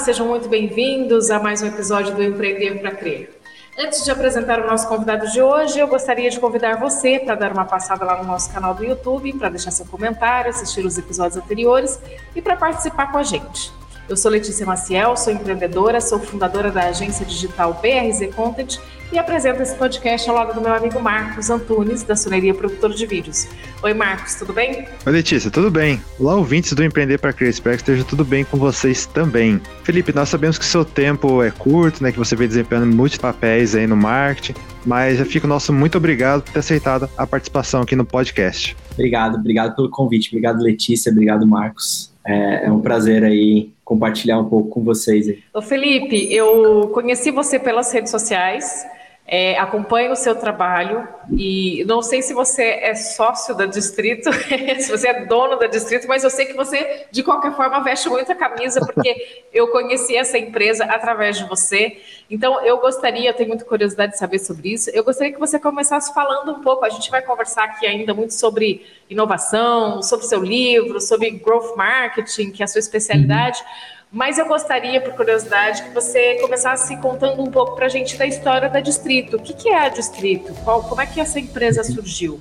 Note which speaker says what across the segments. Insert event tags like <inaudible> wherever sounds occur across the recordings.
Speaker 1: sejam muito bem-vindos a mais um episódio do Empreender para Crer. Antes de apresentar o nosso convidado de hoje, eu gostaria de convidar você para dar uma passada lá no nosso canal do YouTube, para deixar seu comentário, assistir os episódios anteriores e para participar com a gente. Eu sou Letícia Maciel, sou empreendedora, sou fundadora da agência digital BRZ Content e apresento esse podcast ao lado do meu amigo Marcos Antunes, da Soneria Produtor de Vídeos. Oi, Marcos, tudo bem?
Speaker 2: Oi, Letícia, tudo bem? Olá, ouvintes do Empreender para Crer, espero que esteja tudo bem com vocês também. Felipe, nós sabemos que seu tempo é curto, né, que você vem desempenhando muitos papéis aí no marketing, mas já fica o nosso muito obrigado por ter aceitado a participação aqui no podcast.
Speaker 3: Obrigado, obrigado pelo convite, obrigado Letícia, obrigado Marcos. É, é um prazer aí compartilhar um pouco com vocês.
Speaker 1: Ô Felipe, eu conheci você pelas redes sociais, é, acompanho o seu trabalho e não sei se você é sócio da Distrito, <laughs> se você é dono da Distrito, mas eu sei que você, de qualquer forma, veste muita camisa, porque <laughs> eu conheci essa empresa através de você. Então, eu gostaria, eu tenho muita curiosidade de saber sobre isso, eu gostaria que você começasse falando um pouco, a gente vai conversar aqui ainda muito sobre inovação, sobre seu livro, sobre growth marketing, que é a sua especialidade. Uhum. Mas eu gostaria, por curiosidade, que você começasse contando um pouco para a gente da história da Distrito. O que, que é a Distrito? Qual, como é que essa empresa surgiu?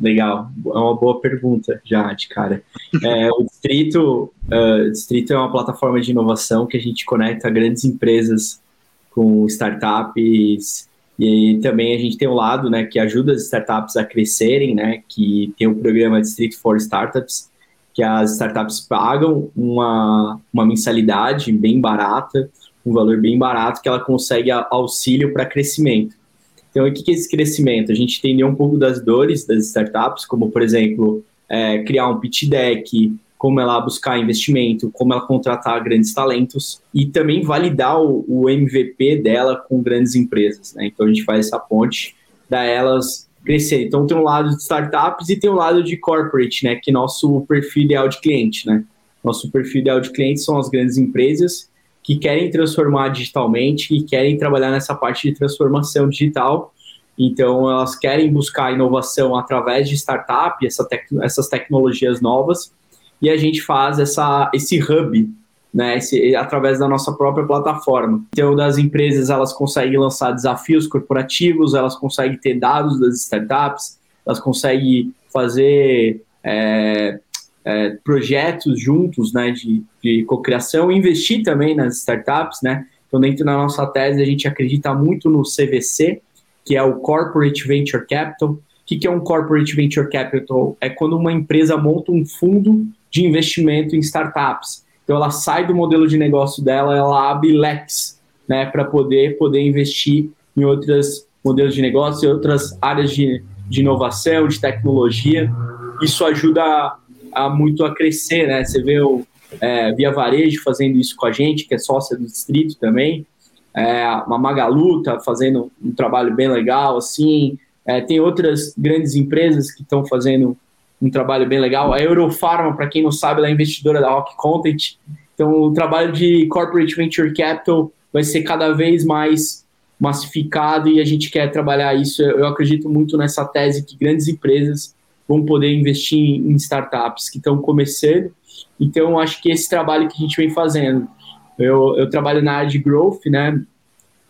Speaker 3: Legal, é uma boa pergunta já de cara. É, o Distrito, uh, Distrito é uma plataforma de inovação que a gente conecta grandes empresas com startups e também a gente tem um lado, né, que ajuda as startups a crescerem, né, que tem o programa Distrito for Startups, que as startups pagam uma, uma mensalidade bem barata, um valor bem barato, que ela consegue auxílio para crescimento. Então, o que é esse crescimento? A gente entendeu um pouco das dores das startups, como, por exemplo, é, criar um pitch deck, como ela buscar investimento, como ela contratar grandes talentos e também validar o, o MVP dela com grandes empresas. Né? Então, a gente faz essa ponte, dá elas crescer. Então tem um lado de startups e tem um lado de corporate, né? Que nosso perfil ideal de cliente, né? Nosso perfil ideal de cliente são as grandes empresas que querem transformar digitalmente, que querem trabalhar nessa parte de transformação digital. Então elas querem buscar inovação através de startup, essa tec essas tecnologias novas, e a gente faz essa, esse hub né, esse, através da nossa própria plataforma. Então, das empresas, elas conseguem lançar desafios corporativos, elas conseguem ter dados das startups, elas conseguem fazer é, é, projetos juntos, né, de, de cocriação, investir também nas startups, né. Então, dentro da nossa tese, a gente acredita muito no CVC, que é o Corporate Venture Capital. O que, que é um Corporate Venture Capital? É quando uma empresa monta um fundo de investimento em startups. Então ela sai do modelo de negócio dela, ela abre leques, né, para poder poder investir em outros modelos de negócio, em outras áreas de, de inovação, de tecnologia. Isso ajuda a, a muito a crescer, né? Você vê o é, Via Varejo fazendo isso com a gente, que é sócia do distrito também. É, uma Magalu tá fazendo um trabalho bem legal, assim. É, tem outras grandes empresas que estão fazendo um trabalho bem legal. A Eurofarma, para quem não sabe, ela é investidora da Rock Content. Então, o trabalho de Corporate Venture Capital vai ser cada vez mais massificado e a gente quer trabalhar isso. Eu acredito muito nessa tese que grandes empresas vão poder investir em startups que estão começando. Então, acho que esse trabalho que a gente vem fazendo. Eu, eu trabalho na área de growth, né?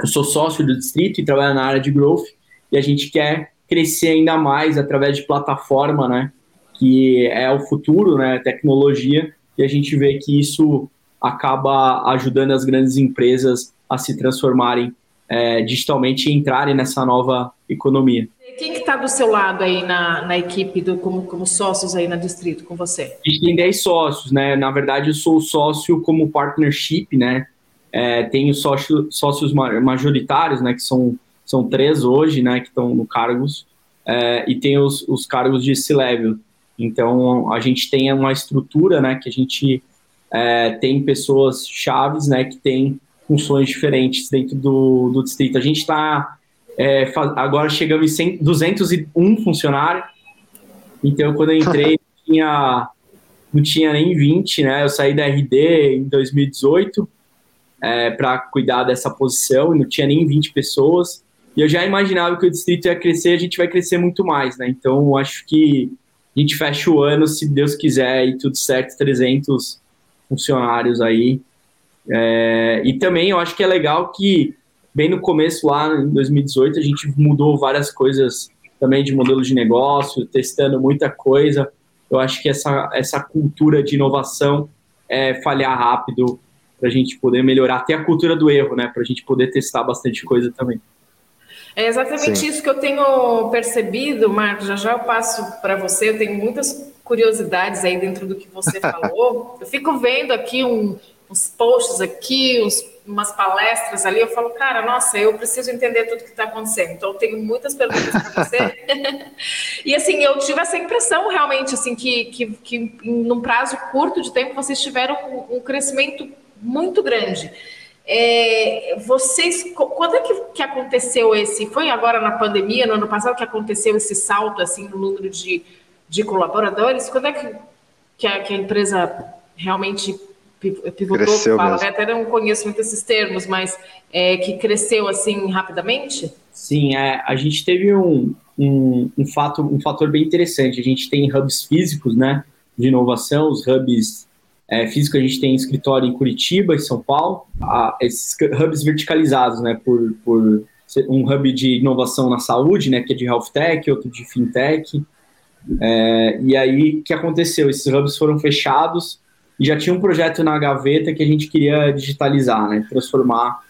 Speaker 3: Eu sou sócio do distrito e trabalho na área de growth e a gente quer crescer ainda mais através de plataforma, né? Que é o futuro, né, tecnologia, e a gente vê que isso acaba ajudando as grandes empresas a se transformarem é, digitalmente e entrarem nessa nova economia.
Speaker 1: Quem que está do seu lado aí na, na equipe, do, como, como sócios aí na Distrito com você?
Speaker 3: A gente tem 10 sócios, né? Na verdade, eu sou sócio como partnership, né? É, tenho sócio, sócios majoritários, né? Que são, são três hoje, né? Que estão no cargos. É, e tem os, os cargos de C-Level. Então, a gente tem uma estrutura, né, que a gente é, tem pessoas chaves, né, que tem funções diferentes dentro do, do distrito. A gente está, é, agora chegamos em 100, 201 funcionários, então quando eu entrei <laughs> tinha, não tinha nem 20, né, eu saí da RD em 2018 é, para cuidar dessa posição, e não tinha nem 20 pessoas, e eu já imaginava que o distrito ia crescer, a gente vai crescer muito mais, né, então acho que a gente fecha o ano, se Deus quiser, e tudo certo, 300 funcionários aí. É, e também eu acho que é legal que, bem no começo, lá em 2018, a gente mudou várias coisas também de modelo de negócio, testando muita coisa. Eu acho que essa, essa cultura de inovação é falhar rápido para a gente poder melhorar até a cultura do erro, né? Para a gente poder testar bastante coisa também.
Speaker 1: É exatamente Sim. isso que eu tenho percebido, Marcos. Já já eu passo para você. Eu tenho muitas curiosidades aí dentro do que você <laughs> falou. eu fico vendo aqui um, uns posts aqui, uns, umas palestras ali. Eu falo, cara, nossa, eu preciso entender tudo que está acontecendo. Então, eu tenho muitas perguntas para você. <laughs> e assim, eu tive essa impressão realmente, assim, que, que, que num prazo curto de tempo vocês tiveram um, um crescimento muito grande. É, vocês, quando é que, que aconteceu esse? Foi agora na pandemia, no ano passado, que aconteceu esse salto assim no número de, de colaboradores? Quando é que, que, a, que a empresa realmente pivotou?
Speaker 2: Cresceu fala,
Speaker 1: né? Até não conheço muito esses termos, mas é, que cresceu assim rapidamente?
Speaker 3: Sim, é, a gente teve um, um, um, fato, um fator bem interessante. A gente tem hubs físicos, né, de inovação, os hubs é, físico, a gente tem escritório em Curitiba e São Paulo. Ah, esses hubs verticalizados, né, por, por um hub de inovação na saúde, né, que é de health tech, outro de fintech. É, e aí, o que aconteceu? Esses hubs foram fechados e já tinha um projeto na gaveta que a gente queria digitalizar, né, transformar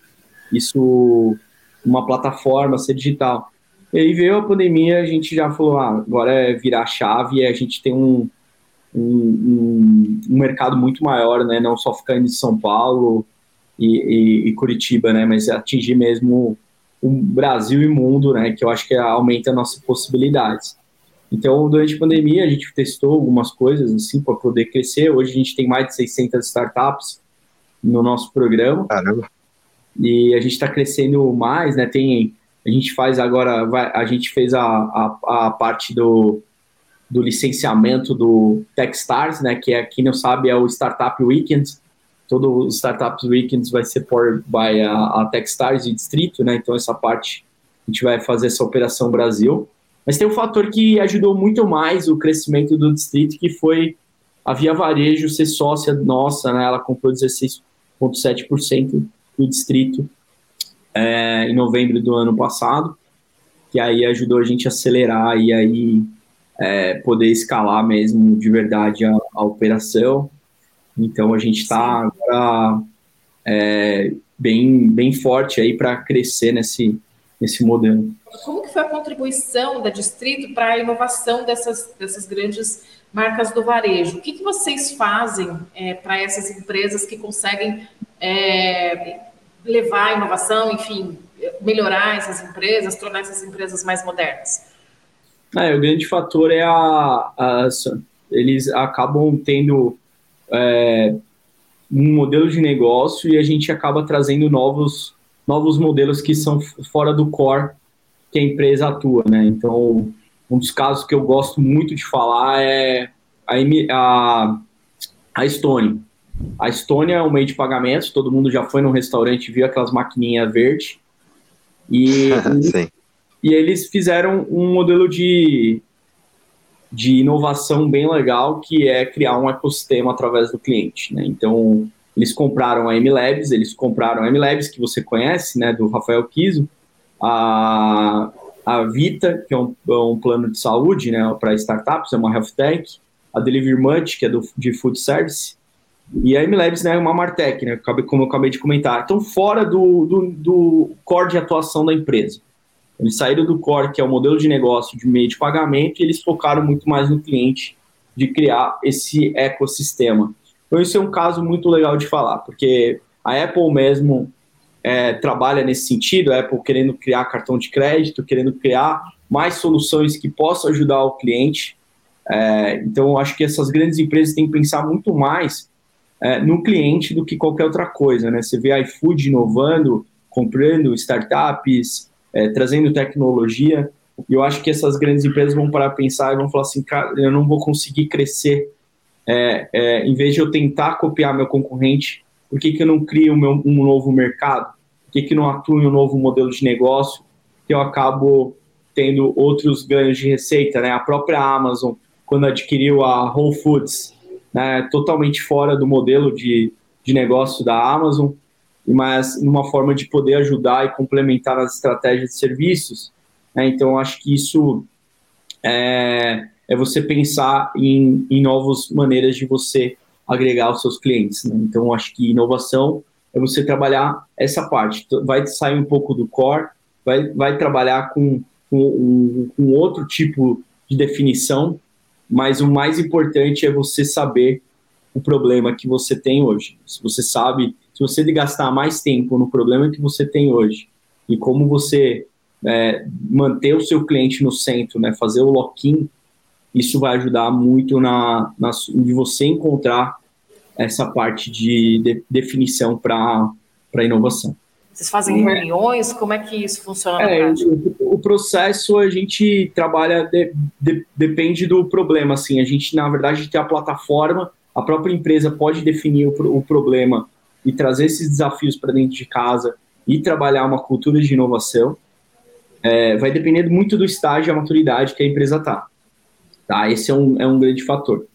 Speaker 3: isso uma plataforma, ser digital. E aí veio a pandemia, a gente já falou, ah, agora é virar a chave e a gente tem um, um, um, um, mercado muito maior, né? Não só ficar em São Paulo e, e, e, Curitiba, né? Mas atingir mesmo o Brasil e o mundo, né? Que eu acho que aumenta as nossas possibilidades. Então, durante a pandemia, a gente testou algumas coisas assim para poder crescer. Hoje a gente tem mais de 600 startups no nosso programa.
Speaker 2: Caramba.
Speaker 3: E a gente está crescendo mais, né? Tem, a gente faz agora, vai, a gente fez a, a, a parte do do licenciamento do Techstars, né, que é, quem não sabe, é o Startup Weekend. Todo o Startup Weekends vai ser por by a, a Techstars e Distrito, né, então essa parte a gente vai fazer essa operação Brasil. Mas tem um fator que ajudou muito mais o crescimento do Distrito, que foi a Via Varejo ser sócia nossa, né, ela comprou 16,7% do Distrito é, em novembro do ano passado, que aí ajudou a gente a acelerar e aí é, poder escalar mesmo de verdade a, a operação. Então a gente está agora é, bem, bem forte aí para crescer nesse, nesse modelo.
Speaker 1: Como que foi a contribuição da Distrito para a inovação dessas, dessas grandes marcas do varejo? O que, que vocês fazem é, para essas empresas que conseguem é, levar a inovação, enfim, melhorar essas empresas, tornar essas empresas mais modernas?
Speaker 3: É, o grande fator é a, a eles acabam tendo é, um modelo de negócio e a gente acaba trazendo novos, novos modelos que são fora do core que a empresa atua, né? Então, um dos casos que eu gosto muito de falar é a, a, a Estônia. A Estônia é um meio de pagamentos, todo mundo já foi num restaurante e viu aquelas maquininhas verdes. E <laughs> e eles fizeram um modelo de, de inovação bem legal, que é criar um ecossistema através do cliente. Né? Então, eles compraram a MLabs, eles compraram a MLabs, que você conhece, né, do Rafael Kiso, a, a Vita, que é um, é um plano de saúde né, para startups, é uma health tech, a Delivery Much, que é do, de food service, e a MLabs né, é uma Martech, né, como eu acabei de comentar. Então, fora do, do, do core de atuação da empresa. Eles saíram do core, que é o modelo de negócio de meio de pagamento, e eles focaram muito mais no cliente, de criar esse ecossistema. Então, isso é um caso muito legal de falar, porque a Apple mesmo é, trabalha nesse sentido, a Apple querendo criar cartão de crédito, querendo criar mais soluções que possam ajudar o cliente. É, então, acho que essas grandes empresas têm que pensar muito mais é, no cliente do que qualquer outra coisa. Né? Você vê a iFood inovando, comprando startups, é, trazendo tecnologia. E eu acho que essas grandes empresas vão parar a pensar e vão falar assim, cara, eu não vou conseguir crescer. É, é, em vez de eu tentar copiar meu concorrente, por que, que eu não crio meu, um novo mercado? Por que, que não atuo em um novo modelo de negócio que eu acabo tendo outros ganhos de receita? Né? A própria Amazon, quando adquiriu a Whole Foods, né, totalmente fora do modelo de, de negócio da Amazon, mas numa forma de poder ajudar e complementar as estratégias de serviços. Né? Então, acho que isso é, é você pensar em, em novas maneiras de você agregar os seus clientes. Né? Então, acho que inovação é você trabalhar essa parte. Vai sair um pouco do core, vai, vai trabalhar com, com, com outro tipo de definição, mas o mais importante é você saber o problema que você tem hoje. Se você sabe, se você gastar mais tempo no problema que você tem hoje e como você é, manter o seu cliente no centro, né, fazer o lock-in, isso vai ajudar muito na, na de você encontrar essa parte de, de definição para inovação.
Speaker 1: Vocês fazem reuniões? Como é que isso funciona é,
Speaker 3: o, o, processo a gente trabalha, de, de, depende do problema. Assim, a gente, na verdade, tem a plataforma, a própria empresa pode definir o, o problema e trazer esses desafios para dentro de casa e trabalhar uma cultura de inovação. É, vai depender muito do estágio e a maturidade que a empresa está. Tá? Esse é um, é um grande fator.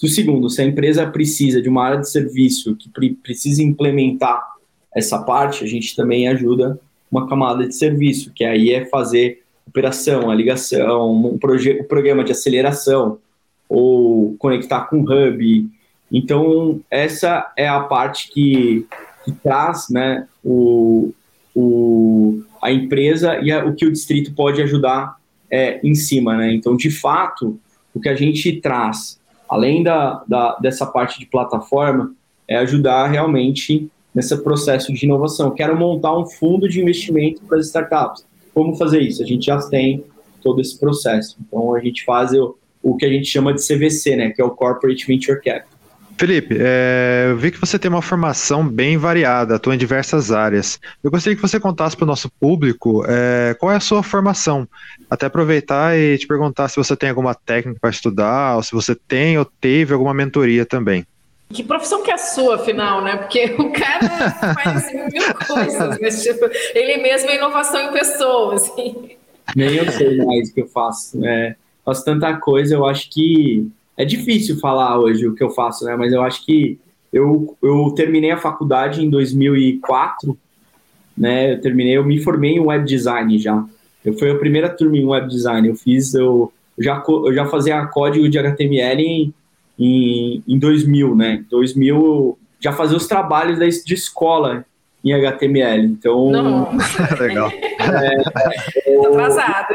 Speaker 3: O segundo, se a empresa precisa de uma área de serviço que pre precisa implementar essa parte, a gente também ajuda uma camada de serviço, que aí é fazer operação, a ligação, um, um programa de aceleração, ou conectar com o hub. Então, essa é a parte que, que traz né, o, o, a empresa e a, o que o distrito pode ajudar é, em cima. Né? Então, de fato, o que a gente traz, além da, da, dessa parte de plataforma, é ajudar realmente nesse processo de inovação. Quero montar um fundo de investimento para as startups. Como fazer isso? A gente já tem todo esse processo. Então, a gente faz o, o que a gente chama de CVC, né, que é o Corporate Venture Capital.
Speaker 2: Felipe, é, eu vi que você tem uma formação bem variada, atua em diversas áreas. Eu gostaria que você contasse para o nosso público é, qual é a sua formação. Até aproveitar e te perguntar se você tem alguma técnica para estudar, ou se você tem ou teve alguma mentoria também.
Speaker 1: Que profissão que é a sua, afinal, né? Porque o cara <laughs> faz mil coisas, né? tipo, ele mesmo é inovação em pessoas. Assim.
Speaker 3: Nem eu sei mais o que eu faço. Né? Faço tanta coisa, eu acho que é difícil falar hoje o que eu faço, né? Mas eu acho que eu, eu terminei a faculdade em 2004, né? Eu terminei, eu me formei em web design já. Eu fui a primeira turma em web design. Eu fiz, eu já, eu já fazia código de HTML em em, em 2000, né? 2000 já fazia os trabalhos de escola em HTML. Então.
Speaker 1: Não. <laughs>
Speaker 2: Legal.
Speaker 1: É, eu, Atrasado.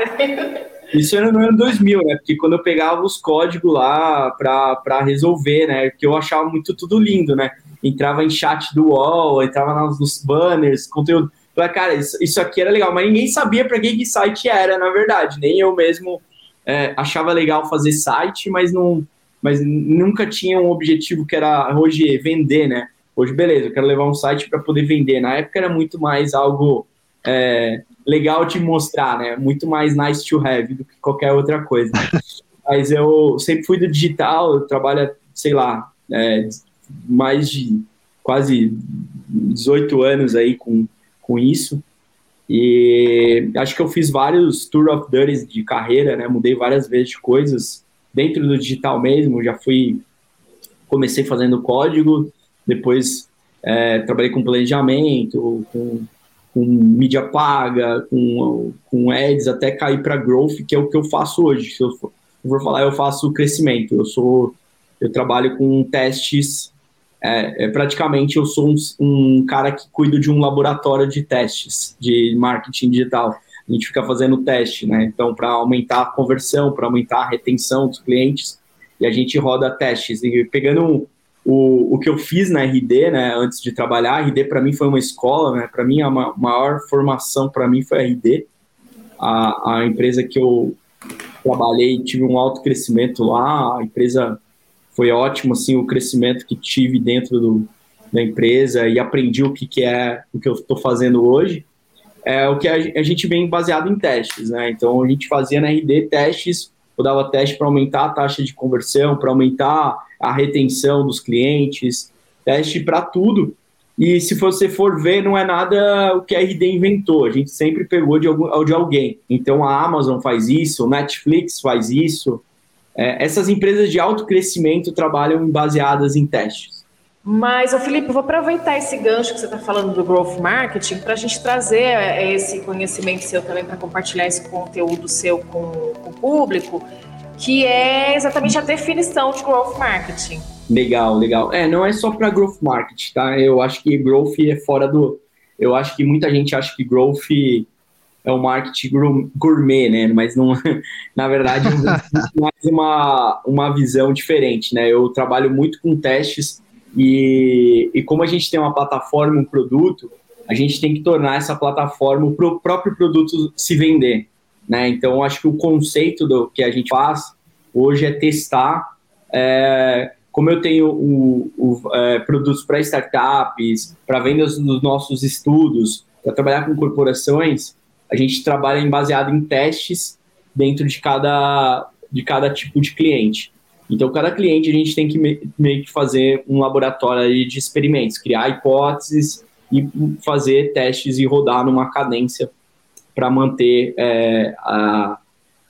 Speaker 3: Isso era no ano 2000, né? Porque quando eu pegava os códigos lá para resolver, né? Porque eu achava muito tudo lindo, né? Entrava em chat do UOL, entrava nos banners, conteúdo. Falei, cara, isso, isso aqui era legal, mas ninguém sabia para que, que site era, na verdade. Nem eu mesmo é, achava legal fazer site, mas não, mas nunca tinha um objetivo que era hoje vender, né? Hoje, beleza, eu quero levar um site para poder vender. Na época era muito mais algo é, legal de mostrar, né? Muito mais nice to have do que qualquer outra coisa. <laughs> Mas eu sempre fui do digital, eu trabalho, sei lá, é, mais de quase 18 anos aí com, com isso. E acho que eu fiz vários tour of duties de carreira, né? Mudei várias vezes de coisas dentro do digital mesmo, já fui, comecei fazendo código, depois é, trabalhei com planejamento, com, com mídia paga, com, com ads, até cair para growth, que é o que eu faço hoje. Se eu for, for falar, eu faço crescimento. Eu sou, eu trabalho com testes. É, é praticamente eu sou um, um cara que cuido de um laboratório de testes de marketing digital a gente fica fazendo teste, né? Então, para aumentar a conversão, para aumentar a retenção dos clientes, e a gente roda testes. E pegando o, o que eu fiz na RD, né, antes de trabalhar, a RD para mim foi uma escola, né? Para mim, a maior formação para mim foi a RD, a, a empresa que eu trabalhei, tive um alto crescimento lá, a empresa foi ótimo, assim, o crescimento que tive dentro do, da empresa e aprendi o que, que é o que eu estou fazendo hoje é o que a, gente vem baseado em testes, né? Então a gente fazia na RD testes, eu dava teste para aumentar a taxa de conversão, para aumentar a retenção dos clientes, teste para tudo. E se você for ver, não é nada o que a RD inventou, a gente sempre pegou de, algum, de alguém. Então a Amazon faz isso, o Netflix faz isso. É, essas empresas de alto crescimento trabalham baseadas em testes.
Speaker 1: Mas, ô Felipe, vou aproveitar esse gancho que você está falando do Growth Marketing para a gente trazer é, esse conhecimento seu também para compartilhar esse conteúdo seu com, com o público, que é exatamente a definição de Growth Marketing.
Speaker 3: Legal, legal. É, não é só para Growth Marketing, tá? Eu acho que Growth é fora do... Eu acho que muita gente acha que Growth é o marketing gourmet, né? Mas não, <laughs> na verdade, <laughs> é mais uma, uma visão diferente, né? Eu trabalho muito com testes e, e como a gente tem uma plataforma, um produto, a gente tem que tornar essa plataforma o pro, próprio produto se vender. Né? Então, acho que o conceito do que a gente faz hoje é testar. É, como eu tenho o, o é, produtos para startups, para vendas dos nossos estudos, para trabalhar com corporações, a gente trabalha em, baseado em testes dentro de cada, de cada tipo de cliente. Então, cada cliente a gente tem que meio que fazer um laboratório de experimentos, criar hipóteses e fazer testes e rodar numa cadência para manter é, a,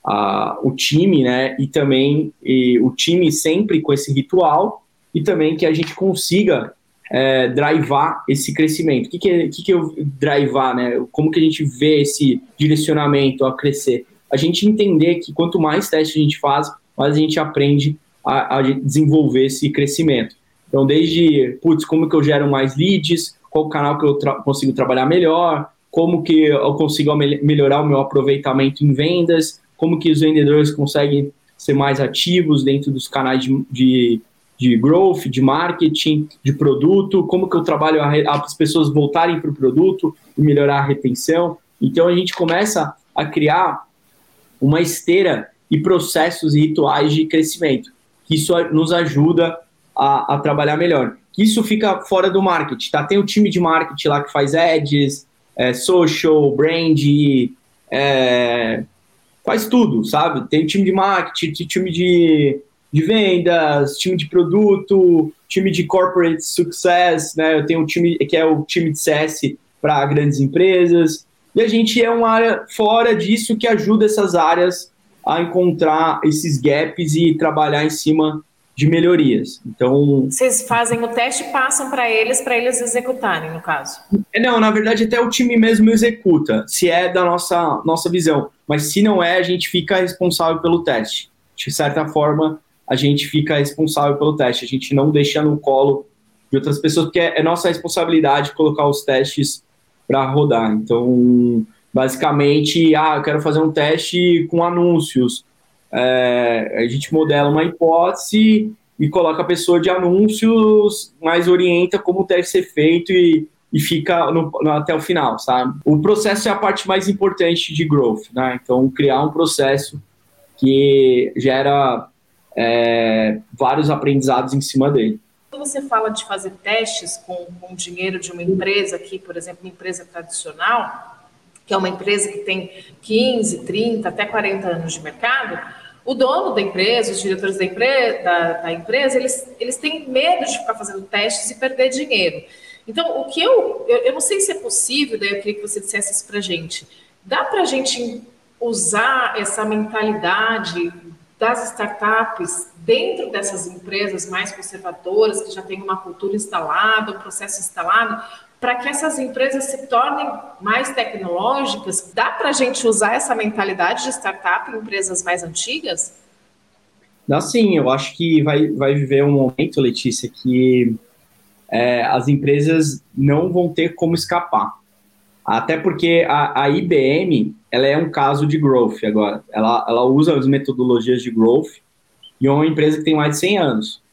Speaker 3: a, o time, né? E também e o time sempre com esse ritual e também que a gente consiga é, drivar esse crescimento. O que, que, é, que, que é drivar, né? Como que a gente vê esse direcionamento a crescer? A gente entender que quanto mais testes a gente faz, mais a gente aprende a, a desenvolver esse crescimento. Então, desde, putz, como que eu gero mais leads, qual canal que eu tra consigo trabalhar melhor, como que eu consigo me melhorar o meu aproveitamento em vendas, como que os vendedores conseguem ser mais ativos dentro dos canais de, de, de growth, de marketing, de produto, como que eu trabalho as pessoas voltarem para o produto e melhorar a retenção. Então, a gente começa a criar uma esteira e processos e rituais de crescimento que isso nos ajuda a, a trabalhar melhor. Isso fica fora do marketing, tá? Tem o time de marketing lá que faz ads, é, social, brand, é, faz tudo, sabe? Tem time de marketing, time de, de vendas, time de produto, time de corporate success, né? Eu tenho um time que é o time de CS para grandes empresas. E a gente é uma área fora disso que ajuda essas áreas a encontrar esses gaps e trabalhar em cima de melhorias. Então,
Speaker 1: vocês fazem o teste e passam para eles para eles executarem, no caso.
Speaker 3: É, não, na verdade até o time mesmo executa, se é da nossa nossa visão, mas se não é, a gente fica responsável pelo teste. De certa forma, a gente fica responsável pelo teste, a gente não deixa no colo de outras pessoas, porque é, é nossa responsabilidade colocar os testes para rodar. Então, basicamente, ah, eu quero fazer um teste com anúncios. É, a gente modela uma hipótese e coloca a pessoa de anúncios, mas orienta como deve ser feito e, e fica no, no, até o final, sabe? O processo é a parte mais importante de growth, né? Então, criar um processo que gera é, vários aprendizados em cima dele.
Speaker 1: Quando você fala de fazer testes com, com dinheiro de uma empresa aqui, por exemplo, uma empresa tradicional, que é uma empresa que tem 15, 30, até 40 anos de mercado, o dono da empresa, os diretores da, empresa, da, da empresa eles, eles têm medo de ficar fazendo testes e perder dinheiro. Então, o que eu, eu, eu não sei se é possível, daí eu queria que você dissesse isso para gente. Dá para a gente usar essa mentalidade das startups dentro dessas empresas mais conservadoras, que já têm uma cultura instalada, um processo instalado, para que essas empresas se tornem mais tecnológicas? Dá para a gente usar essa mentalidade de startup em empresas mais antigas?
Speaker 3: Dá sim, eu acho que vai, vai viver um momento, Letícia, que é, as empresas não vão ter como escapar. Até porque a, a, IBM ela é um caso de growth agora. Ela, ela usa as metodologias de growth e é uma empresa que tem mais de 100 anos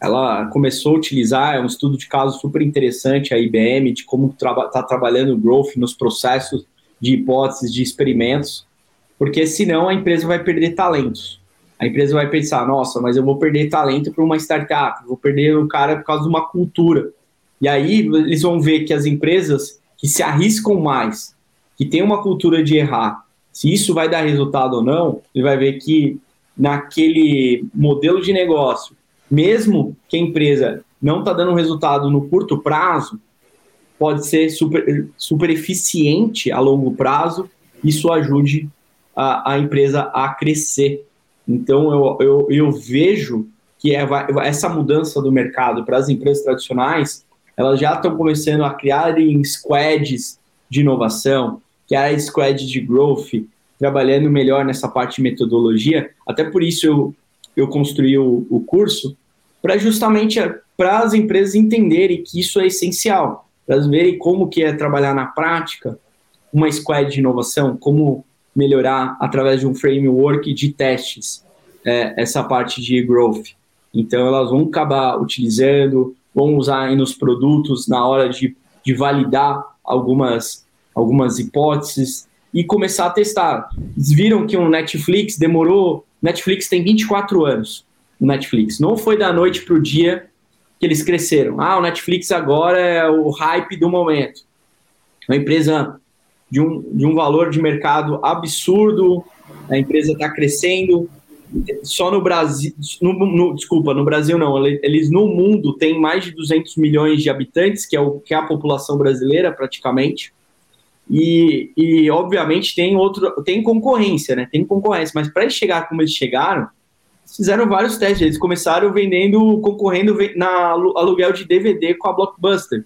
Speaker 3: ela começou a utilizar, é um estudo de caso super interessante, a IBM, de como está traba trabalhando o growth nos processos de hipóteses, de experimentos, porque senão a empresa vai perder talentos. A empresa vai pensar, nossa, mas eu vou perder talento para uma startup, vou perder o cara por causa de uma cultura. E aí eles vão ver que as empresas que se arriscam mais, que tem uma cultura de errar, se isso vai dar resultado ou não, ele vai ver que naquele modelo de negócio mesmo que a empresa não está dando resultado no curto prazo, pode ser super, super eficiente a longo prazo, isso ajude a, a empresa a crescer. Então, eu, eu, eu vejo que é essa mudança do mercado para as empresas tradicionais, elas já estão começando a criarem squads de inovação, que é a squad de growth, trabalhando melhor nessa parte de metodologia. Até por isso eu, eu construí o, o curso, para justamente para as empresas entenderem que isso é essencial, para elas verem como que é trabalhar na prática uma squad de inovação, como melhorar através de um framework de testes é, essa parte de growth. Então, elas vão acabar utilizando, vão usar nos produtos na hora de, de validar algumas, algumas hipóteses e começar a testar. Eles viram que um Netflix demorou. Netflix tem 24 anos. O Netflix. Não foi da noite para o dia que eles cresceram. Ah, o Netflix agora é o hype do momento. Uma empresa de um, de um valor de mercado absurdo, a empresa está crescendo, só no Brasil, no, no, desculpa, no Brasil não, eles no mundo têm mais de 200 milhões de habitantes, que é, o, que é a população brasileira praticamente, e, e obviamente tem outro, tem concorrência, né? Tem concorrência, mas para chegar como eles chegaram, fizeram vários testes. Eles começaram vendendo, concorrendo na aluguel de DVD com a Blockbuster,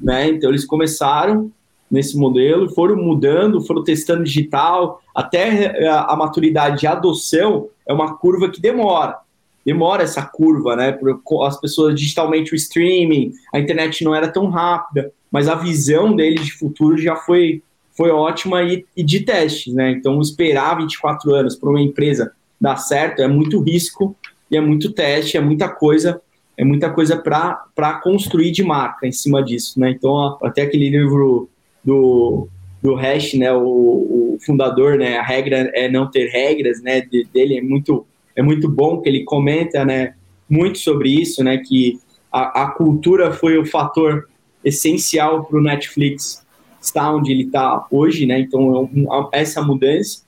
Speaker 3: né? Então eles começaram nesse modelo, foram mudando, foram testando digital, até a, a maturidade de adoção é uma curva que demora. Demora essa curva, né? As pessoas digitalmente, o streaming, a internet não era tão rápida, mas a visão deles de futuro já foi, foi ótima e, e de testes, né? Então, esperar 24 anos para uma empresa dar certo é muito risco e é muito teste, é muita coisa, é muita coisa para construir de marca em cima disso, né? Então, até aquele livro do, do Hash, né, o, o, fundador, né, a regra é não ter regras, né, de, dele é muito, é muito bom que ele comenta, né, muito sobre isso, né, que a, a cultura foi o fator essencial para o Netflix estar onde ele está hoje, né, então é essa mudança,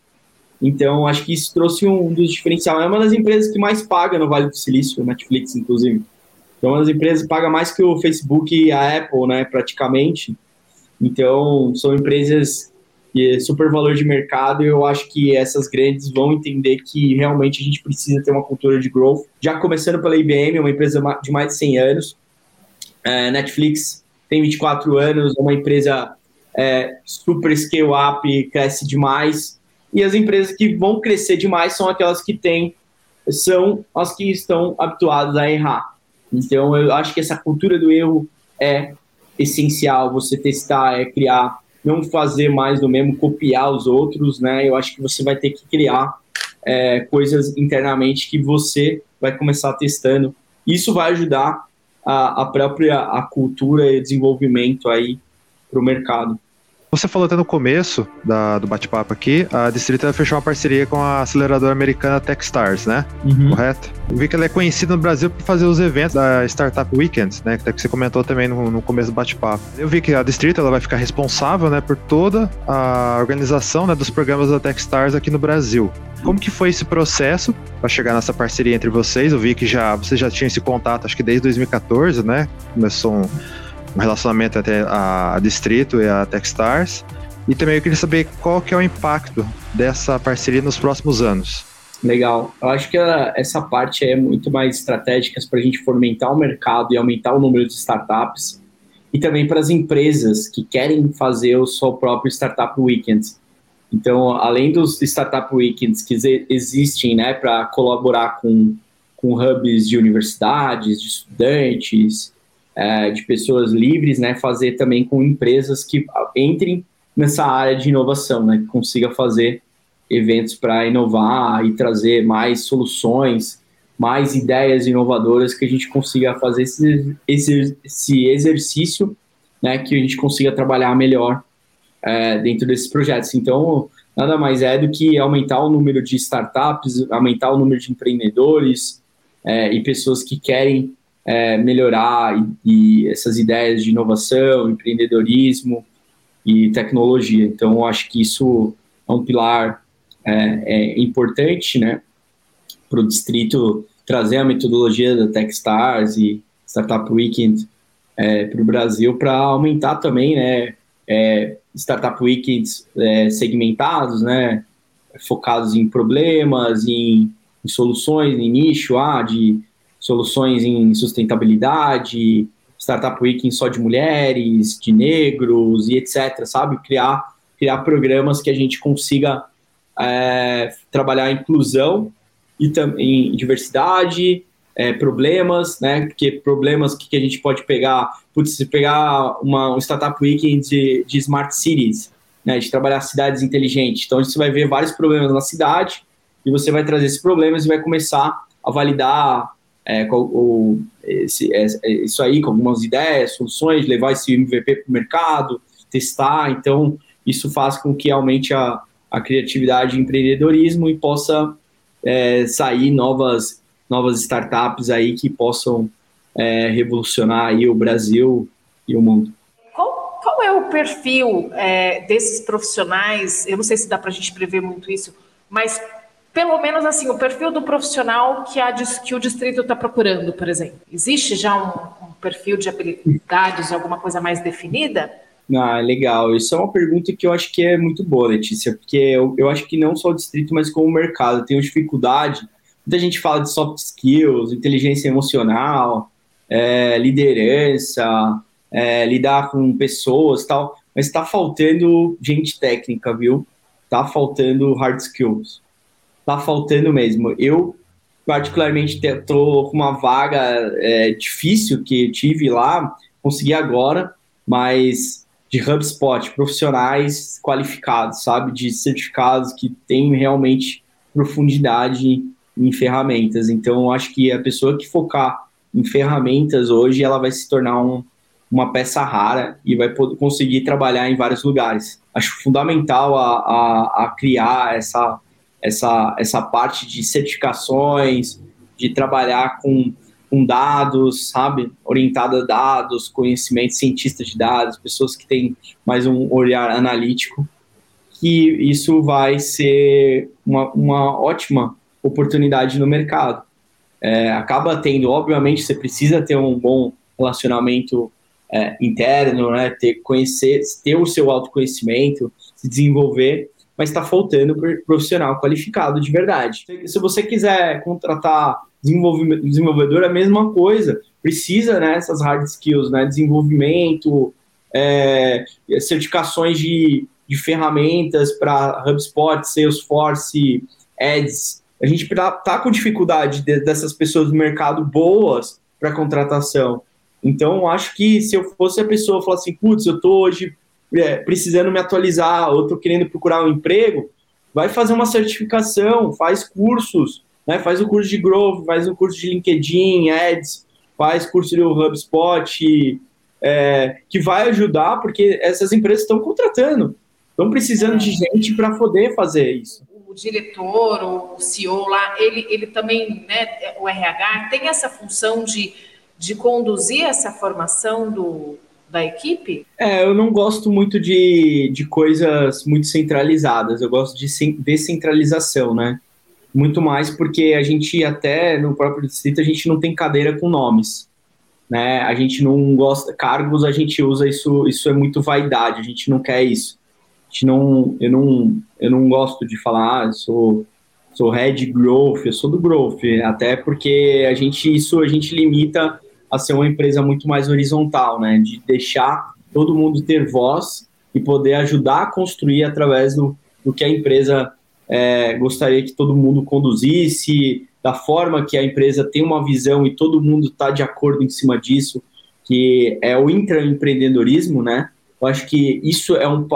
Speaker 3: então acho que isso trouxe um dos diferenciais, é uma das empresas que mais paga no Vale do Silício, Netflix, inclusive, então é uma das empresas que paga mais que o Facebook e a Apple, né, praticamente, então, são empresas de super valor de mercado e eu acho que essas grandes vão entender que realmente a gente precisa ter uma cultura de growth. Já começando pela IBM, uma empresa de mais de 100 anos. É, Netflix tem 24 anos, é uma empresa é, super scale-up, cresce demais. E as empresas que vão crescer demais são aquelas que têm, são as que estão habituadas a errar. Então, eu acho que essa cultura do erro é essencial você testar, é criar, não fazer mais do mesmo, copiar os outros, né? Eu acho que você vai ter que criar é, coisas internamente que você vai começar testando. Isso vai ajudar a, a própria a cultura e desenvolvimento aí para o mercado.
Speaker 2: Você falou até no começo da, do bate-papo aqui, a Distrita fechou uma parceria com a aceleradora americana Techstars, né? Uhum. Correto? Eu vi que ela é conhecida no Brasil por fazer os eventos da Startup Weekends, né? Que você comentou também no, no começo do bate-papo. Eu vi que a Distrita ela vai ficar responsável, né, por toda a organização né, dos programas da Techstars aqui no Brasil. Como que foi esse processo para chegar nessa parceria entre vocês? Eu vi que já você já tinha esse contato, acho que desde 2014, né? Começou um um relacionamento até a Distrito e a Techstars. E também eu queria saber qual que é o impacto dessa parceria nos próximos anos.
Speaker 3: Legal. Eu acho que essa parte é muito mais estratégica para a gente fomentar o mercado e aumentar o número de startups. E também para as empresas que querem fazer o seu próprio Startup Weekend. Então, além dos Startup Weekends que existem né, para colaborar com, com hubs de universidades, de estudantes, é, de pessoas livres, né, fazer também com empresas que entrem nessa área de inovação, né, que consiga fazer eventos para inovar e trazer mais soluções, mais ideias inovadoras que a gente consiga fazer esse, esse, esse exercício, né, que a gente consiga trabalhar melhor é, dentro desses projetos. Então, nada mais é do que aumentar o número de startups, aumentar o número de empreendedores é, e pessoas que querem é, melhorar e, e, essas ideias de inovação, empreendedorismo e tecnologia. Então, acho que isso é um pilar é, é importante, né, para o distrito trazer a metodologia da Techstars e Startup Weekend é, para o Brasil para aumentar também, né, é, Startup Weekends é, segmentados, né, focados em problemas, em, em soluções, em nicho, ah, de soluções em sustentabilidade, Startup Week só de mulheres, de negros e etc, sabe? Criar, criar programas que a gente consiga é, trabalhar a inclusão e também diversidade, é, problemas, né? Porque problemas que, que a gente pode pegar, putz, se pegar uma, um Startup Week de, de Smart Cities, né? De trabalhar cidades inteligentes. Então, você vai ver vários problemas na cidade e você vai trazer esses problemas e vai começar a validar é, o, esse, é, é, isso aí com algumas ideias, soluções, levar esse MVP para o mercado, testar. Então, isso faz com que aumente a, a criatividade e empreendedorismo e possa é, sair novas, novas startups aí que possam é, revolucionar aí o Brasil e o mundo.
Speaker 1: Qual, qual é o perfil desses profissionais? Eu não sei se dá para a gente prever muito isso, mas pelo menos assim, o perfil do profissional que, a, que o distrito está procurando, por exemplo? Existe já um, um, perfil de habilidades, alguma coisa mais definida?
Speaker 3: Ah, legal. Isso é uma pergunta que eu acho que é muito boa, Letícia, porque eu, eu acho que não só o distrito, mas como o mercado tem dificuldade. Muita gente fala de soft skills, inteligência emocional, é, liderança, é, lidar com pessoas tal, mas está faltando gente técnica, viu? Está faltando hard skills tá faltando mesmo. Eu, particularmente, estou com uma vaga é, difícil que tive lá, consegui agora, mas de HubSpot, profissionais qualificados, sabe? De certificados que têm realmente profundidade em ferramentas. Então, acho que a pessoa que focar em ferramentas hoje, ela vai se tornar um, uma peça rara e vai poder, conseguir trabalhar em vários lugares. Acho fundamental a, a, a criar essa essa, essa parte de certificações, de trabalhar com, com dados, sabe? Orientada a dados, conhecimento, cientista de dados, pessoas que têm mais um olhar analítico, que isso vai ser uma, uma ótima oportunidade no mercado. É, acaba tendo, obviamente, você precisa ter um bom relacionamento é, interno, né? Ter, conhecer, ter o seu autoconhecimento, se desenvolver, mas está faltando profissional qualificado de verdade. Se você quiser contratar desenvolvedor, é a mesma coisa. Precisa né, essas hard skills, né, desenvolvimento, é, certificações de, de ferramentas para HubSpot, Salesforce, Ads. A gente está tá com dificuldade de, dessas pessoas do mercado boas para contratação. Então, acho que se eu fosse a pessoa falar assim, putz, eu estou hoje é, precisando me atualizar ou estou querendo procurar um emprego, vai fazer uma certificação, faz cursos, né? faz o curso de Growth, faz o curso de LinkedIn, Ads, faz curso do HubSpot, é, que vai ajudar, porque essas empresas estão contratando, estão precisando de gente para poder fazer isso.
Speaker 1: O diretor, o CEO lá, ele, ele também, né, o RH, tem essa função de, de conduzir essa formação do, da equipe?
Speaker 3: É, eu não gosto muito de, de coisas muito centralizadas, eu gosto de descentralização, né? Muito mais porque a gente até no próprio distrito a gente não tem cadeira com nomes, né? A gente não gosta cargos, a gente usa isso, isso é muito vaidade, a gente não quer isso. A gente não, eu não, eu não gosto de falar, ah, sou sou head growth, eu sou do growth, até porque a gente isso a gente limita a ser uma empresa muito mais horizontal, né? De deixar todo mundo ter voz e poder ajudar a construir através do, do que a empresa é, gostaria que todo mundo conduzisse, da forma que a empresa tem uma visão e todo mundo está de acordo em cima disso, que é o intraempreendedorismo, né? Eu acho que isso é um,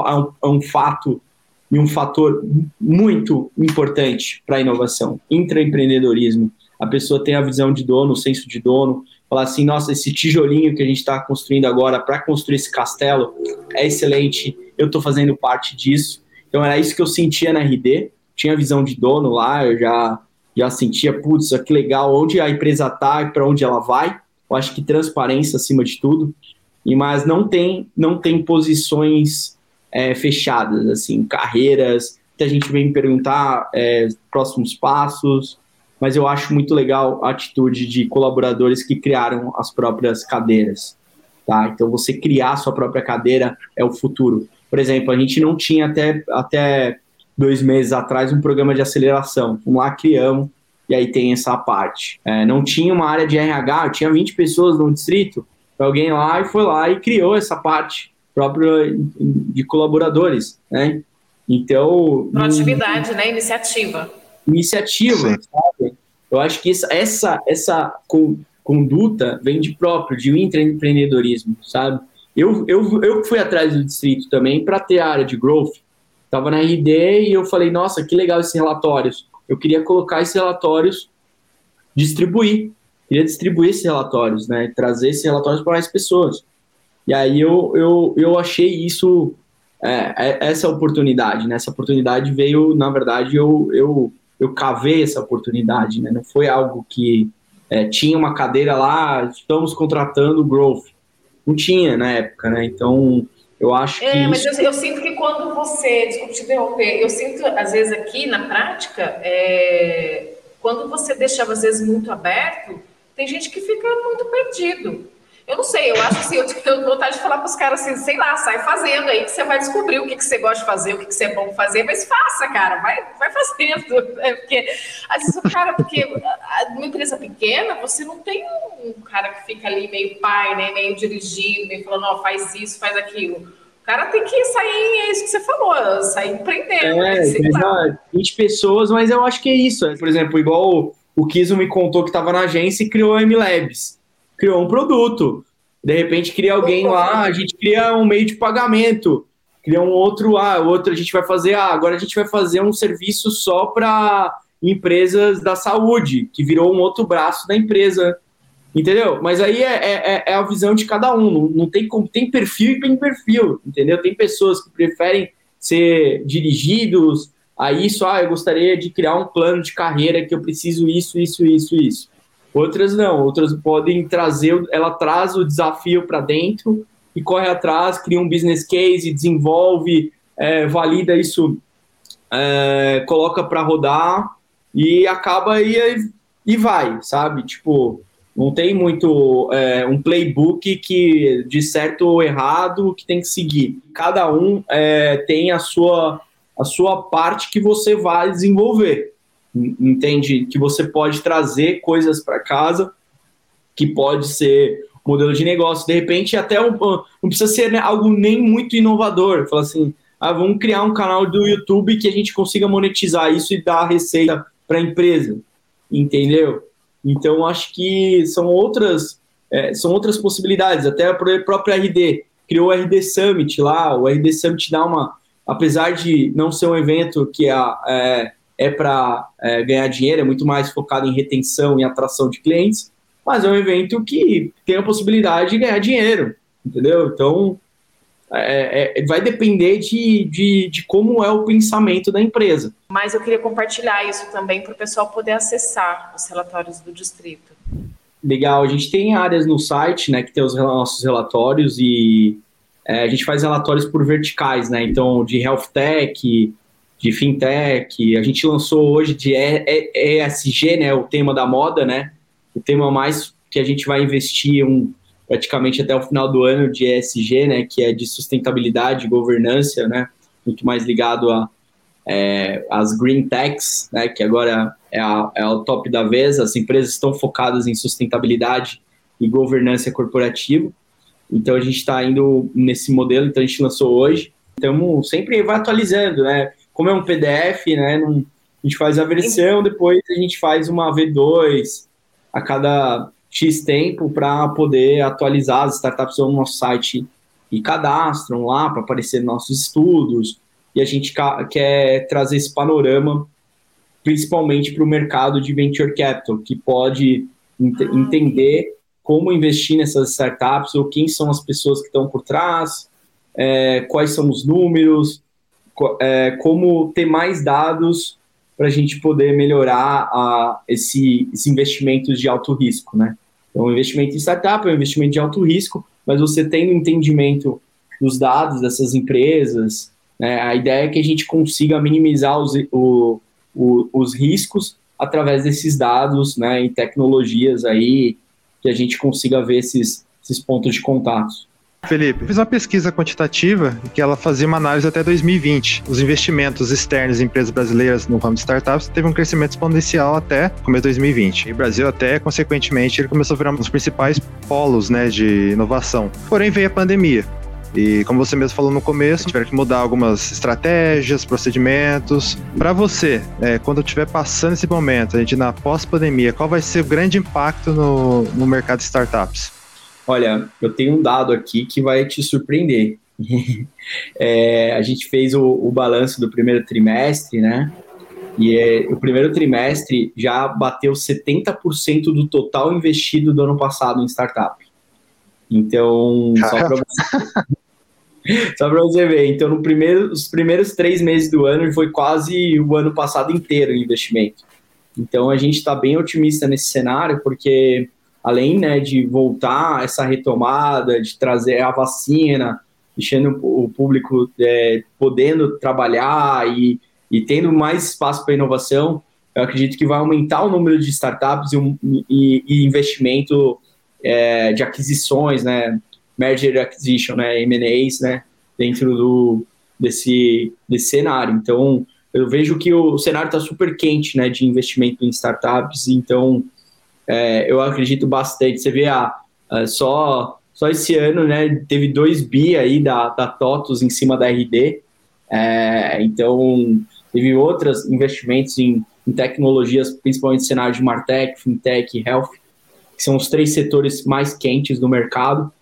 Speaker 3: é um, é fato e um fator muito importante para a inovação, intraempreendedorismo. A pessoa tem a visão de dono, o senso de dono, falar assim, nossa, esse tijolinho que a gente está construindo agora para construir esse castelo é excelente, eu estou fazendo parte disso. Então era isso que eu sentia na RD, tinha a visão de dono lá, eu já, já sentia, putz, que legal, onde a empresa está e para onde ela vai. Eu acho que transparência acima de tudo. E mas não tem não tem posições é, fechadas, assim, carreiras. Muita gente vem me perguntar é, próximos passos mas eu acho muito legal a atitude de colaboradores que criaram as próprias cadeiras. Tá? Então, você criar a sua própria cadeira é o futuro. Por exemplo, a gente não tinha até, até dois meses atrás um programa de aceleração. Vamos lá, criamos e aí tem essa parte. É, não tinha uma área de RH, tinha 20 pessoas no distrito, alguém lá e foi lá e criou essa parte própria de colaboradores, né? Então...
Speaker 1: Proatividade, né? Iniciativa.
Speaker 3: Iniciativa, sabe? Eu acho que essa, essa, essa conduta vem de próprio, de intraempreendedorismo, sabe? Eu, eu, eu fui atrás do distrito também para ter a área de growth. Estava na RD e eu falei, nossa, que legal esses relatórios. Eu queria colocar esses relatórios, distribuir. Queria distribuir esses relatórios, né? Trazer esses relatórios para mais pessoas. E aí eu, eu, eu achei isso, é, é, essa oportunidade, né? Essa oportunidade veio, na verdade, eu, eu, eu cavei essa oportunidade, né? Não foi algo que é, tinha uma cadeira lá, estamos contratando growth. Não tinha na época, né? Então, eu acho
Speaker 1: é,
Speaker 3: que.
Speaker 1: É, mas isso... eu, eu, sinto que quando você. Desculpe te interromper, eu sinto, às vezes, aqui na prática, é, quando você deixa, às vezes, muito aberto, tem gente que fica muito perdido. Eu não sei, eu acho assim, eu tenho vontade de falar para os caras assim, sei lá, sai fazendo aí que você vai descobrir o que, que você gosta de fazer, o que, que você é bom fazer, mas faça, cara, vai, vai fazendo. <laughs> É porque, às vezes, o cara, porque numa empresa pequena, você não tem um cara que fica ali meio pai, né, meio dirigindo, meio falando, ó, faz isso, faz aquilo. O cara tem que sair, é isso que você falou, sair empreendendo. É,
Speaker 3: né, 20 pessoas, mas eu acho que é isso. Por exemplo, igual o Kiso me contou que estava na agência e criou a M-Labs criou um produto. De repente cria alguém lá, a gente cria um meio de pagamento, cria um outro, ah, outro a gente vai fazer, ah, agora a gente vai fazer um serviço só para empresas da saúde, que virou um outro braço da empresa, entendeu? Mas aí é, é, é a visão de cada um, não, não tem como, tem perfil e tem perfil, entendeu? Tem pessoas que preferem ser dirigidos a isso, ah, eu gostaria de criar um plano de carreira que eu preciso isso, isso, isso, isso. Outras não, outras podem trazer, ela traz o desafio para dentro e corre atrás, cria um business case, desenvolve, é, valida isso, é, coloca para rodar e acaba e, e vai, sabe? Tipo, não tem muito é, um playbook que de certo ou errado que tem que seguir. Cada um é, tem a sua, a sua parte que você vai desenvolver entende que você pode trazer coisas para casa, que pode ser modelo de negócio, de repente até um, não precisa ser né, algo nem muito inovador, fala assim, ah, vamos criar um canal do YouTube que a gente consiga monetizar isso e dar receita para a empresa, entendeu? Então acho que são outras é, são outras possibilidades, até a própria RD criou o RD Summit lá, o RD Summit dá uma, apesar de não ser um evento que é, é é para é, ganhar dinheiro, é muito mais focado em retenção e atração de clientes, mas é um evento que tem a possibilidade de ganhar dinheiro, entendeu? Então, é, é, vai depender de, de, de, como é o pensamento da empresa.
Speaker 1: Mas eu queria compartilhar isso também para o pessoal poder acessar os relatórios do distrito.
Speaker 3: Legal, a gente tem áreas no site, né, que tem os nossos relatórios e é, a gente faz relatórios por verticais, né, então de health tech, de fintech. A gente lançou hoje de ESG, né, o tema da moda, né? O tema mais que a gente vai investir um, praticamente até o final do ano de ESG, né, que é de sustentabilidade governança, né? Muito mais ligado a é, as green techs, né, que agora é, a, é o top da vez. As empresas estão focadas em sustentabilidade e governança corporativa. Então a gente está indo nesse modelo, então a gente lançou hoje. Estamos sempre vai atualizando, né? Como é um PDF, né, não, a gente faz a versão, depois a gente faz uma V2 a cada X tempo para poder atualizar as startups no nosso site e cadastram lá para aparecer nossos estudos. E a gente quer trazer esse panorama principalmente para o mercado de venture capital, que pode ent ah, entender como investir nessas startups, ou quem são as pessoas que estão por trás, é, quais são os números, é, como ter mais dados para a gente poder melhorar a, esse, esse investimentos de alto risco, né? Então, investimento em startup é um investimento de alto risco, mas você tem um entendimento dos dados dessas empresas, né? a ideia é que a gente consiga minimizar os, o, o, os riscos através desses dados né, e tecnologias aí, que a gente consiga ver esses, esses pontos de contato.
Speaker 2: Felipe, fiz uma pesquisa quantitativa que ela fazia uma análise até 2020. Os investimentos externos em empresas brasileiras no ramo de startups teve um crescimento exponencial até começo de 2020. E o Brasil até, consequentemente, ele começou a virar um dos principais polos né, de inovação. Porém, veio a pandemia. E como você mesmo falou no começo, tiveram que mudar algumas estratégias, procedimentos. Para você, é, quando estiver passando esse momento, a gente na pós-pandemia, qual vai ser o grande impacto no, no mercado de startups?
Speaker 3: Olha, eu tenho um dado aqui que vai te surpreender. <laughs> é, a gente fez o, o, balanço do primeiro trimestre, né? E é, o primeiro trimestre já bateu 70% do total investido do ano passado em startup. Então, só para você, <laughs> você ver. Então, no primeiro, os primeiros três meses do ano foi quase o ano passado inteiro o investimento. Então, a gente está bem otimista nesse cenário, porque além né, de voltar essa retomada, de trazer a vacina, deixando o público é, podendo trabalhar e, e tendo mais espaço para inovação, eu acredito que vai aumentar o número de startups e, e, e investimento é, de aquisições, né, merger acquisition, né, M&As, né, dentro do, desse, desse cenário. Então, eu vejo que o cenário está super quente, né, de investimento em startups, então é, eu acredito bastante. Você vê a, a, só só esse ano, né, teve dois bi aí da, da TOTUS em cima da RD. É, então, teve outros investimentos em, em, tecnologias, principalmente no cenário de Martech, Fintech Health, que são os três setores mais quentes do mercado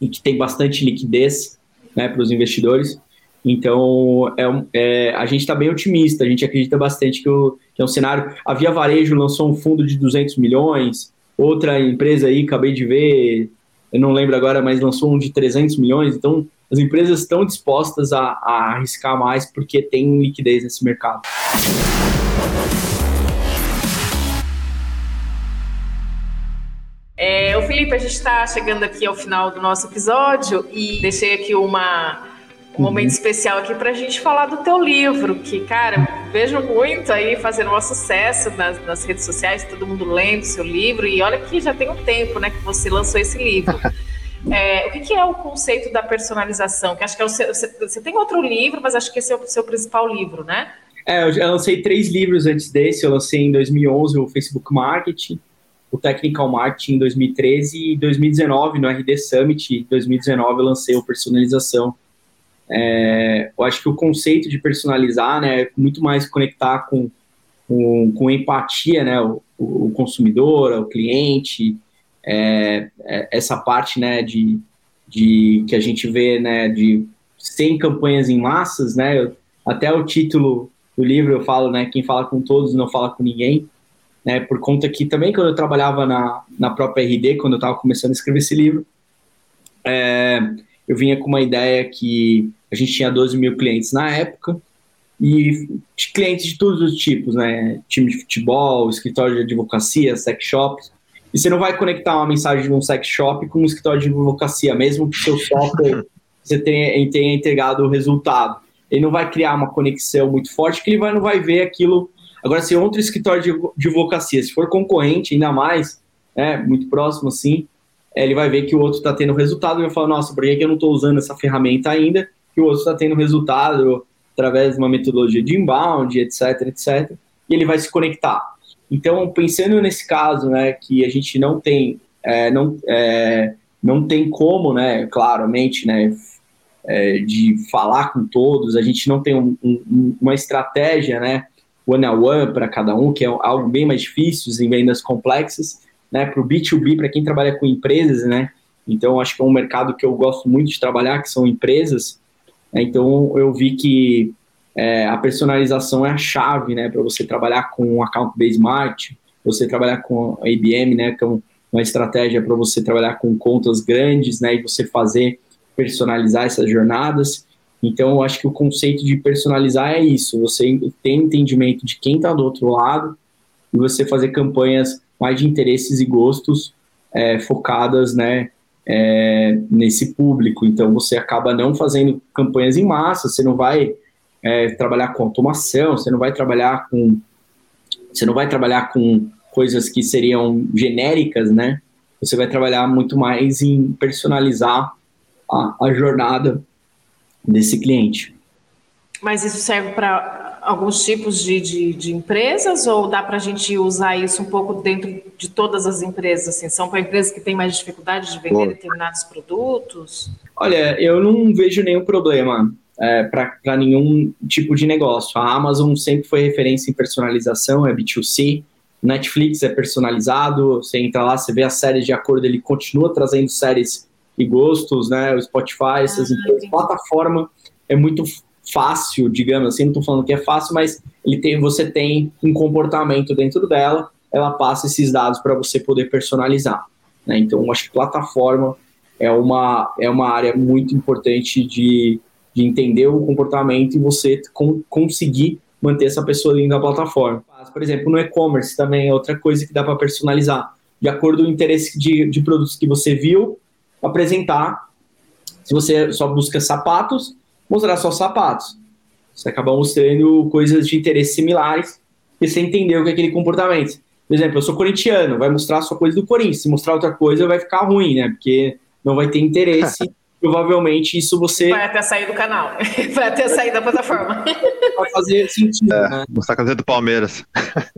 Speaker 3: e que tem bastante liquidez né, para os investidores. Então, é, é a gente está bem otimista, a gente acredita bastante que, o, que, é um cenário. A Via Varejo lançou um fundo de 200 milhões, outra empresa aí, acabei de ver, eu não lembro agora, mas lançou um de 300 milhões. Então, as empresas estão dispostas a, a arriscar mais porque tem liquidez nesse mercado.
Speaker 1: É, o Felipe, a gente está chegando aqui ao final do nosso episódio e deixei aqui uma um momento uhum. especial aqui para a gente falar do teu livro, que, cara, vejo muito aí fazendo um sucesso nas, nas, redes sociais, todo mundo lendo seu livro, e olha que já tem um tempo, né, que você lançou esse livro. <laughs> É, o que, que, é o conceito da personalização? Que acho que é o seu, você, você, tem outro livro, mas acho que esse é o seu principal livro, né?
Speaker 3: É, eu já lancei três livros antes desse. Eu lancei em 2011 o Facebook Marketing, o Technical Marketing em 2013 e 2019 no RD Summit. Em 2019 eu lancei o Personalização é, eu acho que o conceito de personalizar, né, é muito mais conectar com, com, com empatia, né, o, o, consumidor, o cliente, é, é, essa parte, né, de, de que a gente vê, né, de sem campanhas em massas, né, eu, até o título do livro eu falo, né, quem fala com todos não fala com ninguém, né, por conta que também quando eu trabalhava na, na própria RD, quando eu estava começando a escrever esse livro, é, eu vinha com uma ideia que a gente tinha 12 mil clientes na época, e clientes de todos os tipos, né? Time de futebol, escritório de advocacia, sex shops. E você não vai conectar uma mensagem de um sex shop com um escritório de advocacia, mesmo que seu software <laughs> você tenha, tenha entregado o resultado. Ele não vai criar uma conexão muito forte, que ele vai, não vai ver aquilo. Agora, se outro escritório de, de advocacia, se for concorrente, ainda mais, né, muito próximo assim, ele vai ver que o outro está tendo resultado e vai falar, nossa, por que eu não estou usando essa ferramenta ainda? Que o outro está tendo resultado através de uma metodologia de inbound, etc, etc, e ele vai se conectar. Então, pensando nesse caso, né, que a gente não tem, é, não, é, não tem como, né, claramente, né, é, de falar com todos, a gente não tem um, um, uma estratégia, né, one-on-one para cada um, que é algo bem mais difícil em vendas complexas, né, para o B2B, para quem trabalha com empresas, né? Então, acho que é um mercado que eu gosto muito de trabalhar, que são empresas. Né, então, eu vi que é, a personalização é a chave, né, para você trabalhar com account-based marketing, você trabalhar com a IBM, né, que é uma estratégia para você trabalhar com contas grandes, né, e você fazer personalizar essas jornadas. Então, eu acho que o conceito de personalizar é isso, você tem entendimento de quem está do outro lado e você fazer campanhas mais de interesses e gostos é, focadas né, é, nesse público. Então você acaba não fazendo campanhas em massa, você não vai é, trabalhar com automação, você não vai trabalhar com você não vai trabalhar com coisas que seriam genéricas, né? Você vai trabalhar muito mais em personalizar a, a jornada desse cliente.
Speaker 1: Mas isso serve para alguns tipos de, de, de, empresas ou dá para a gente usar isso um pouco dentro de todas as empresas? Assim, são para empresas que têm mais dificuldade de vender determinados produtos?
Speaker 3: Olha, eu não vejo nenhum problema é, para nenhum tipo de negócio. A Amazon sempre foi referência em personalização, é B2C. Netflix é personalizado, você entra lá, você vê as séries de acordo, ele continua trazendo séries e gostos, né? O Spotify, essas ah, empresas, plataforma é muito fácil, digamos assim, não estou falando que é fácil, mas ele tem, você tem um comportamento dentro dela, ela passa esses dados para você poder personalizar. Né? Então, acho que plataforma é uma, é uma área muito importante de, de entender o comportamento e você com, conseguir manter essa pessoa dentro da plataforma. Por exemplo, no e-commerce também é outra coisa que dá para personalizar. De acordo com o interesse de, de produtos que você viu, apresentar. Se você só busca sapatos, mostrar só sapatos. Você acaba mostrando coisas de interesse similares e você entendeu que é aquele comportamento. Por exemplo, eu sou corintiano, vai mostrar só coisa do Corinthians. Se mostrar outra coisa, vai ficar ruim, né? Porque não vai ter interesse. <laughs> Provavelmente isso você.
Speaker 1: Vai até sair do canal. <laughs> Vai até sair da plataforma. <laughs>
Speaker 3: Vai fazer sentido, é, né?
Speaker 2: Mostrar a camisa do Palmeiras.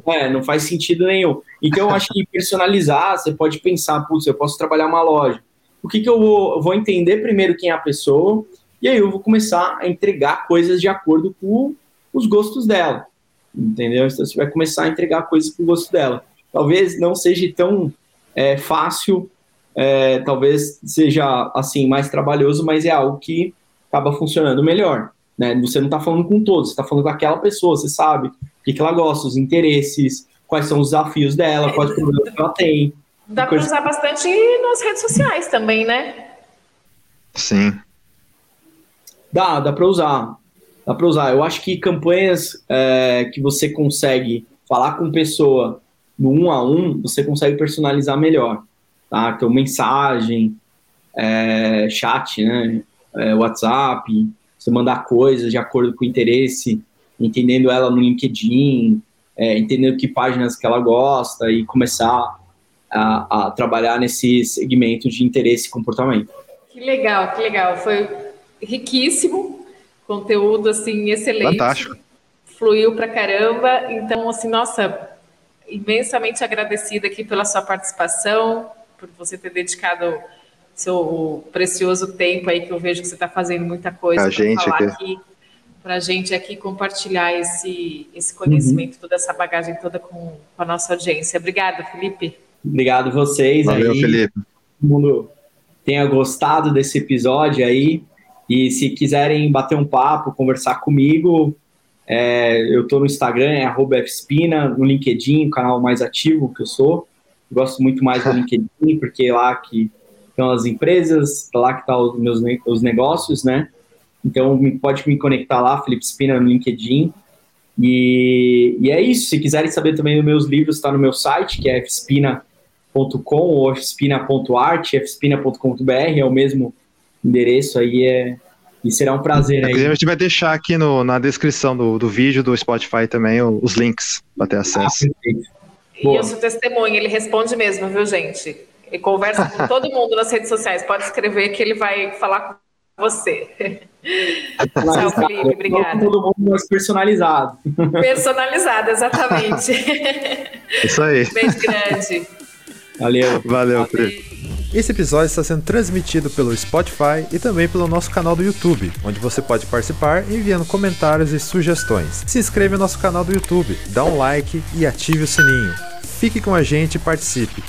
Speaker 3: É, não faz sentido nenhum. Então, eu acho que personalizar, você pode pensar, putz, eu posso trabalhar uma loja. O que, que eu vou, eu vou entender primeiro quem é a pessoa, e aí eu vou começar a entregar coisas de acordo com os gostos dela. Entendeu? Então você vai começar a entregar coisas com o gosto dela. Talvez não seja tão é, fácil, é, talvez seja assim mais trabalhoso, mas é algo que acaba funcionando melhor. Né? Você não está falando com todos, você está falando com aquela pessoa, você sabe o que, que ela gosta, os interesses, quais são os desafios dela, quais problemas que ela tem.
Speaker 1: Dá para usar bastante nas redes sociais também, né?
Speaker 2: Sim.
Speaker 3: Dá, dá para usar. Dá para usar. Eu acho que campanhas é, que você consegue falar com pessoa no um a um, você consegue personalizar melhor. Tá? Então, mensagem, é, chat, né? É, WhatsApp, você mandar coisas de acordo com o interesse, entendendo ela no LinkedIn, é, entendendo que páginas que ela gosta e começar a, a, trabalhar nesse segmento de interesse e comportamento.
Speaker 1: Que legal, que legal. Foi riquíssimo, conteúdo assim excelente.
Speaker 2: Fantástico.
Speaker 1: Fluiu pra caramba. Então, assim, nossa, imensamente agradecida aqui pela sua participação, por você ter dedicado seu precioso tempo aí que eu vejo que você está fazendo muita coisa
Speaker 2: para falar aqui.
Speaker 1: aqui para a gente aqui compartilhar esse, esse conhecimento, uhum. toda essa bagagem toda com, com a nossa audiência. Obrigada, Felipe.
Speaker 3: Obrigado vocês
Speaker 2: Valeu,
Speaker 3: aí.
Speaker 2: Felipe.
Speaker 3: Todo mundo tenha gostado desse episódio aí. E se quiserem bater um papo, conversar comigo, é, eu estou no Instagram, é fspina, no LinkedIn, o canal mais ativo que eu sou. gosto muito mais do <laughs> LinkedIn, porque é lá que estão as empresas, é lá que estão tá os meus os negócios, né? Então pode me conectar lá, Felipe Spina, no LinkedIn. E, e é isso. Se quiserem saber também dos meus livros, está no meu site, que é fspina.com ou fspina.art, fspina.com.br, é o mesmo endereço aí. É, e será um prazer aí.
Speaker 2: A gente vai deixar aqui no, na descrição do, do vídeo do Spotify também os links para ter acesso. Ah,
Speaker 1: e o seu testemunho, ele responde mesmo, viu, gente? Ele conversa com <laughs> todo mundo nas redes sociais. Pode escrever que ele vai falar com você.
Speaker 3: Tchau, Felipe. Obrigada. Todo mundo mais personalizado.
Speaker 1: Personalizado, exatamente. <laughs>
Speaker 2: Isso aí.
Speaker 1: Beijo grande.
Speaker 2: Valeu. Valeu, Felipe.
Speaker 4: Esse episódio está sendo transmitido pelo Spotify e também pelo nosso canal do YouTube, onde você pode participar enviando comentários e sugestões. Se inscreva no nosso canal do YouTube, dá um like e ative o sininho. Fique com a gente e participe.